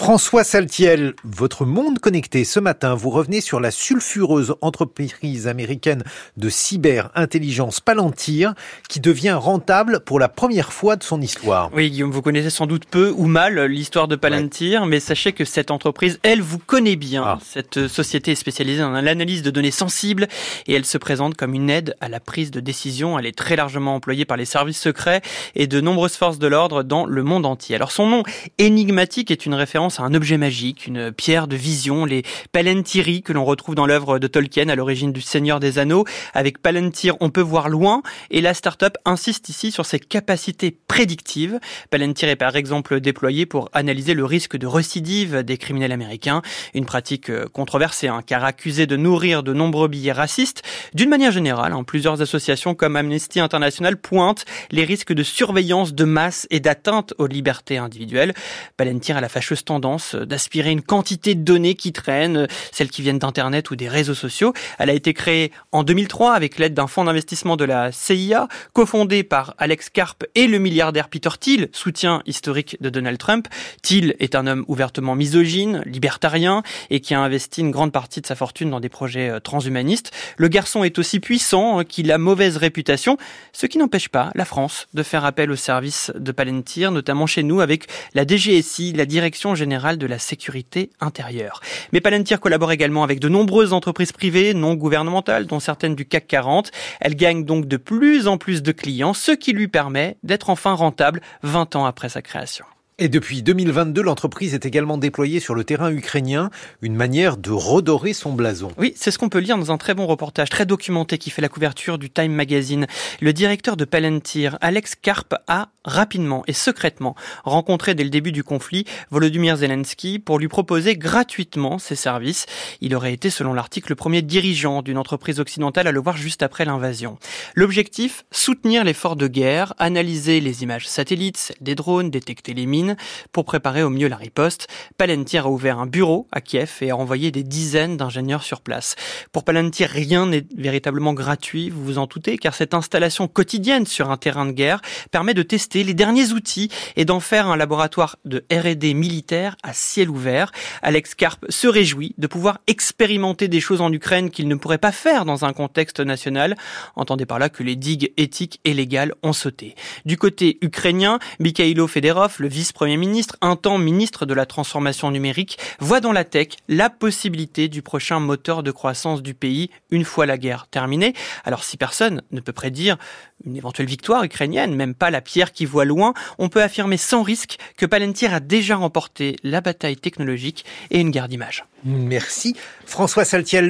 François Saltiel, votre monde connecté ce matin, vous revenez sur la sulfureuse entreprise américaine de cyber-intelligence Palantir qui devient rentable pour la première fois de son histoire. Oui, Guillaume, vous connaissez sans doute peu ou mal l'histoire de Palantir, mais sachez que cette entreprise, elle, vous connaît bien. Ah. Cette société est spécialisée dans l'analyse de données sensibles et elle se présente comme une aide à la prise de décision. Elle est très largement employée par les services secrets et de nombreuses forces de l'ordre dans le monde entier. Alors son nom énigmatique est une référence à un objet magique, une pierre de vision, les Palantiri que l'on retrouve dans l'œuvre de Tolkien à l'origine du Seigneur des Anneaux. Avec Palantir, on peut voir loin et la start-up insiste ici sur ses capacités prédictives. Palantir est par exemple déployé pour analyser le risque de récidive des criminels américains, une pratique euh, controversée hein, car accusée de nourrir de nombreux billets racistes. D'une manière générale, hein, plusieurs associations comme Amnesty International pointent les risques de surveillance de masse et d'atteinte aux libertés individuelles. Palantir a la fâcheuse tendance d'aspirer une quantité de données qui traînent, celles qui viennent d'Internet ou des réseaux sociaux. Elle a été créée en 2003 avec l'aide d'un fonds d'investissement de la CIA, cofondé par Alex Karp et le milliardaire Peter Thiel, soutien historique de Donald Trump. Thiel est un homme ouvertement misogyne, libertarien et qui a investi une grande partie de sa fortune dans des projets euh, transhumanistes. Le garçon est aussi puissant hein, qu'il a mauvaise réputation, ce qui n'empêche pas la France de faire appel au service de Palantir, notamment chez nous avec la DGSI, la Direction générale de la sécurité intérieure. Mais Palantir collabore également avec de nombreuses entreprises privées non gouvernementales, dont certaines du CAC 40. Elle gagne donc de plus en plus de clients, ce qui lui permet d'être enfin rentable 20 ans après sa création. Et depuis 2022, l'entreprise est également déployée sur le terrain ukrainien, une manière de redorer son blason. Oui, c'est ce qu'on peut lire dans un très bon reportage, très documenté, qui fait la couverture du Time Magazine. Le directeur de Palantir, Alex Karp, a rapidement et secrètement rencontré dès le début du conflit Volodymyr Zelensky pour lui proposer gratuitement ses services. Il aurait été, selon l'article, le premier dirigeant d'une entreprise occidentale à le voir juste après l'invasion. L'objectif, soutenir l'effort de guerre, analyser les images satellites, des drones, détecter les mines, pour préparer au mieux la riposte, Palantir a ouvert un bureau à Kiev et a envoyé des dizaines d'ingénieurs sur place. Pour Palantir, rien n'est véritablement gratuit, vous vous en doutez, car cette installation quotidienne sur un terrain de guerre permet de tester les derniers outils et d'en faire un laboratoire de R&D militaire à ciel ouvert. Alex Karp se réjouit de pouvoir expérimenter des choses en Ukraine qu'il ne pourrait pas faire dans un contexte national. Entendez par là que les digues éthiques et légales ont sauté. Du côté ukrainien, Mikhailo Fedorov, le vice Premier ministre, un temps ministre de la transformation numérique, voit dans la tech la possibilité du prochain moteur de croissance du pays une fois la guerre terminée. Alors si personne ne peut prédire une éventuelle victoire ukrainienne, même pas la pierre qui voit loin, on peut affirmer sans risque que Palantir a déjà remporté la bataille technologique et une guerre d'image. Merci. François Saltiel.